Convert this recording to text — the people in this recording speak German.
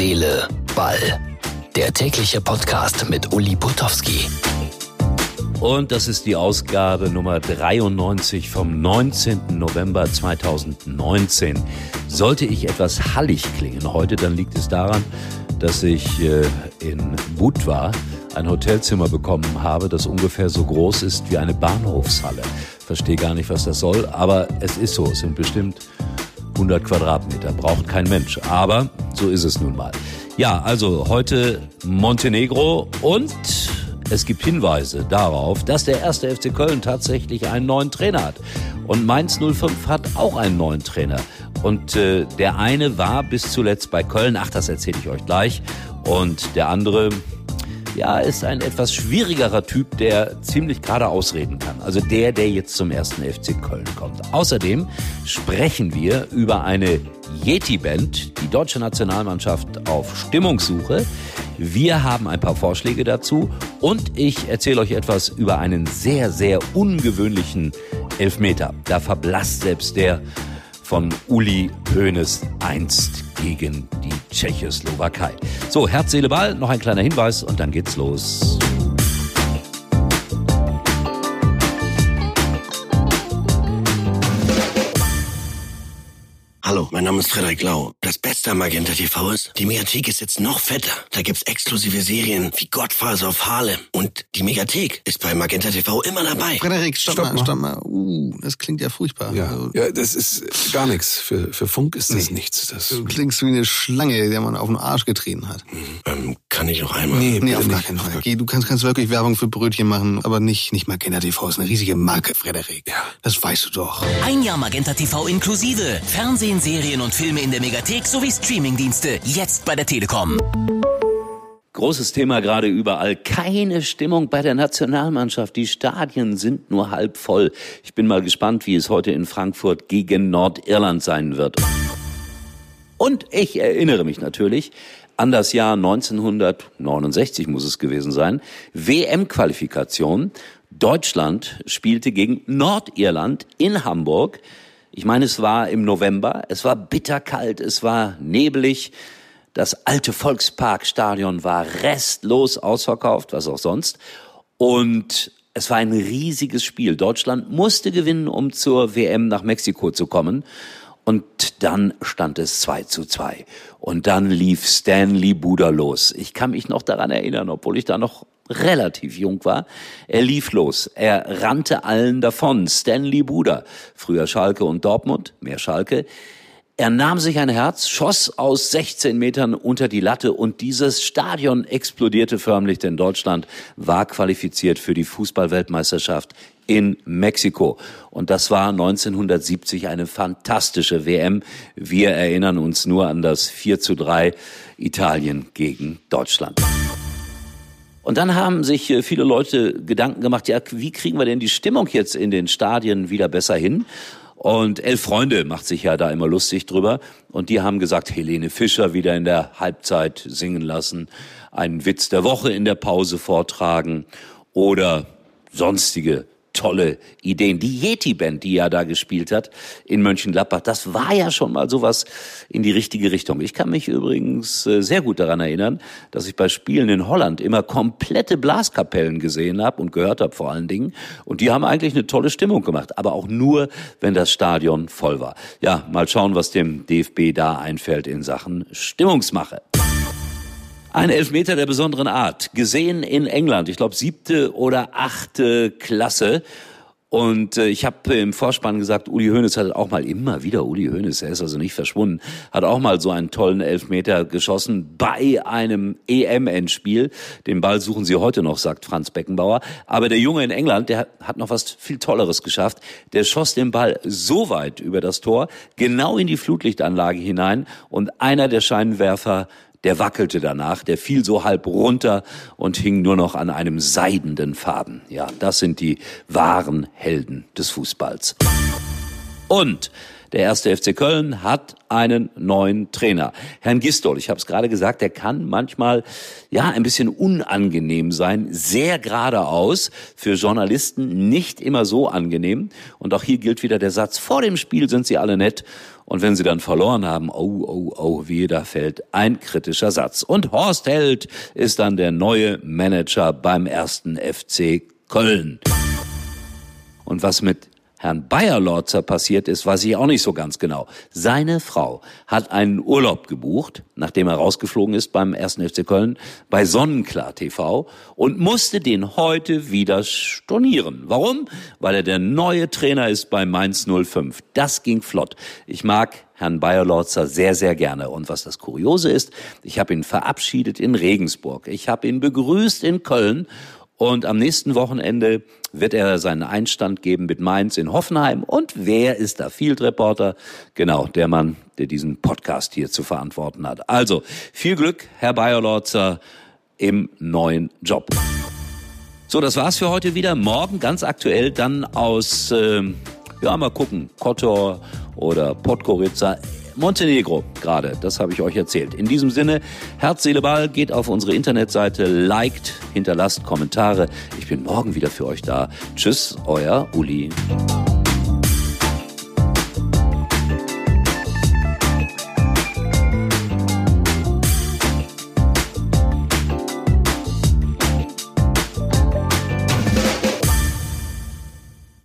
Seele, Ball. Der tägliche Podcast mit Uli Putowski. Und das ist die Ausgabe Nummer 93 vom 19. November 2019. Sollte ich etwas hallig klingen heute, dann liegt es daran, dass ich äh, in Budva ein Hotelzimmer bekommen habe, das ungefähr so groß ist wie eine Bahnhofshalle. Verstehe gar nicht, was das soll, aber es ist so. Es sind bestimmt 100 Quadratmeter, braucht kein Mensch. Aber so ist es nun mal. Ja, also heute Montenegro und es gibt Hinweise darauf, dass der erste FC Köln tatsächlich einen neuen Trainer hat. Und Mainz 05 hat auch einen neuen Trainer. Und äh, der eine war bis zuletzt bei Köln, ach, das erzähle ich euch gleich. Und der andere, ja, ist ein etwas schwierigerer Typ, der ziemlich gerade ausreden kann. Also der, der jetzt zum ersten FC Köln kommt. Außerdem sprechen wir über eine Yeti-Band, die deutsche Nationalmannschaft auf Stimmungssuche. Wir haben ein paar Vorschläge dazu und ich erzähle euch etwas über einen sehr, sehr ungewöhnlichen Elfmeter. Da verblasst selbst der von Uli Hoeneß einst gegen die Tschechoslowakei. So, Herz, Seele, Ball, noch ein kleiner Hinweis und dann geht's los. Hallo, mein Name ist Frederik Lau. Das Beste am Magenta TV ist, die Mediathek ist jetzt noch fetter. Da gibt's exklusive Serien wie Godfather of Harlem. Und die Mediathek ist bei Magenta TV immer dabei. Frederik, stopp, Stopp mal, mal. stopp mal. Uh, das klingt ja furchtbar. Ja, Also, ja das ist gar nichts. Für, für Funk ist das Nee. nichts. Das, Du klingst wie eine Schlange, der man auf den Arsch getreten hat. Ähm, kann ich noch einmal? nee, Nee, auf gar keinen Fall. Geh, du kannst, kannst wirklich Werbung für Brötchen machen, aber nicht, nicht Magenta TV. ist eine riesige Marke, Frederik. Ja. Das weißt du doch. Ein Jahr Magenta TV inklusive. Fernsehen, Serien und Filme in der Megathek sowie Streamingdienste. Jetzt bei der Telekom. Großes Thema gerade überall. Keine Stimmung bei der Nationalmannschaft. Die Stadien sind nur halb voll. Ich bin mal gespannt, wie es heute in Frankfurt gegen Nordirland sein wird. Und ich erinnere mich natürlich an das Jahr 1969 muss es gewesen sein. WM-Qualifikation. Deutschland spielte gegen Nordirland in Hamburg. Ich meine, es war im November. Es war bitterkalt. Es war nebelig. Das alte Volksparkstadion war restlos ausverkauft, was auch sonst. Und es war ein riesiges Spiel. Deutschland musste gewinnen, um zur WM nach Mexiko zu kommen. Und dann stand es 2 zu 2. Und dann lief Stanley Buda los. Ich kann mich noch daran erinnern, obwohl ich da noch relativ jung war. Er lief los. Er rannte allen davon. Stanley Buda. Früher Schalke und Dortmund. Mehr Schalke. Er nahm sich ein Herz, schoss aus 16 Metern unter die Latte und dieses Stadion explodierte förmlich, denn Deutschland war qualifiziert für die Fußballweltmeisterschaft in Mexiko. Und das war 1970 eine fantastische WM. Wir erinnern uns nur an das 4 zu 3 Italien gegen Deutschland. Und dann haben sich äh, viele Leute Gedanken gemacht, ja, wie kriegen wir denn die Stimmung jetzt in den Stadien wieder besser hin? Und Elf Freunde macht sich ja da immer lustig drüber. Und die haben gesagt, Helene Fischer wieder in der Halbzeit singen lassen, einen Witz der Woche in der Pause vortragen oder sonstige tolle Ideen. Die Yeti-Band, die ja da gespielt hat in Mönchengladbach, das war ja schon mal sowas in die richtige Richtung. Ich kann mich übrigens äh, sehr gut daran erinnern, dass ich bei Spielen in Holland immer komplette Blaskapellen gesehen habe und gehört habe vor allen Dingen. Und die haben eigentlich eine tolle Stimmung gemacht, aber auch nur, wenn das Stadion voll war. Ja, mal schauen, was dem DFB da einfällt in Sachen Stimmungsmache. Ein Elfmeter der besonderen Art, gesehen in England, ich glaube siebte oder achte Klasse. Und äh, ich habe im Vorspann gesagt, Uli Hoeneß hat auch mal immer wieder Uli Hoeneß, er ist also nicht verschwunden, hat auch mal so einen tollen Elfmeter geschossen bei einem EM-Endspiel. Den Ball suchen sie heute noch, sagt Franz Beckenbauer. Aber der Junge in England, der hat noch was viel Tolleres geschafft. Der schoss den Ball so weit über das Tor, genau in die Flutlichtanlage hinein und einer der Scheinwerfer der wackelte danach, der fiel so halb runter und hing nur noch an einem seidenden Faden. Ja, das sind die wahren Helden des Fußballs. Und Der erste FC Köln hat einen neuen Trainer. Herrn Gistol, ich habe es gerade gesagt, der kann manchmal ja ein bisschen unangenehm sein, sehr geradeaus, für Journalisten nicht immer so angenehm. Und auch hier gilt wieder der Satz, vor dem Spiel sind sie alle nett und wenn sie dann verloren haben, oh, oh, oh, wie da fällt ein kritischer Satz. Und Horst Held ist dann der neue Manager beim ersten FC Köln. Und was mit Herrn Bayerlorzer passiert ist, weiß ich auch nicht so ganz genau. Seine Frau hat einen Urlaub gebucht, nachdem er rausgeflogen ist beim 1. FC Köln, bei Sonnenklar TV und musste den heute wieder stornieren. Warum? Weil er der neue Trainer ist bei Mainz 05. Das ging flott. Ich mag Herrn Bayerlorzer sehr, sehr gerne. Und was das Kuriose ist, ich habe ihn verabschiedet in Regensburg. Ich habe ihn begrüßt in Köln und am nächsten Wochenende wird er seinen Einstand geben mit Mainz in Hoffenheim. Und wer ist da Field Reporter? Genau, der Mann, der diesen Podcast hier zu verantworten hat. Also, viel Glück, Herr Bayerlorzer, im neuen Job. So, das war's für heute wieder. Morgen ganz aktuell dann aus, äh, ja, mal gucken, Kotor oder Podgorica. Montenegro gerade, das habe ich euch erzählt. In diesem Sinne, Herz, Seele, Ball, geht auf unsere Internetseite, liked, hinterlasst Kommentare. Ich bin morgen wieder für euch da. Tschüss, euer Uli.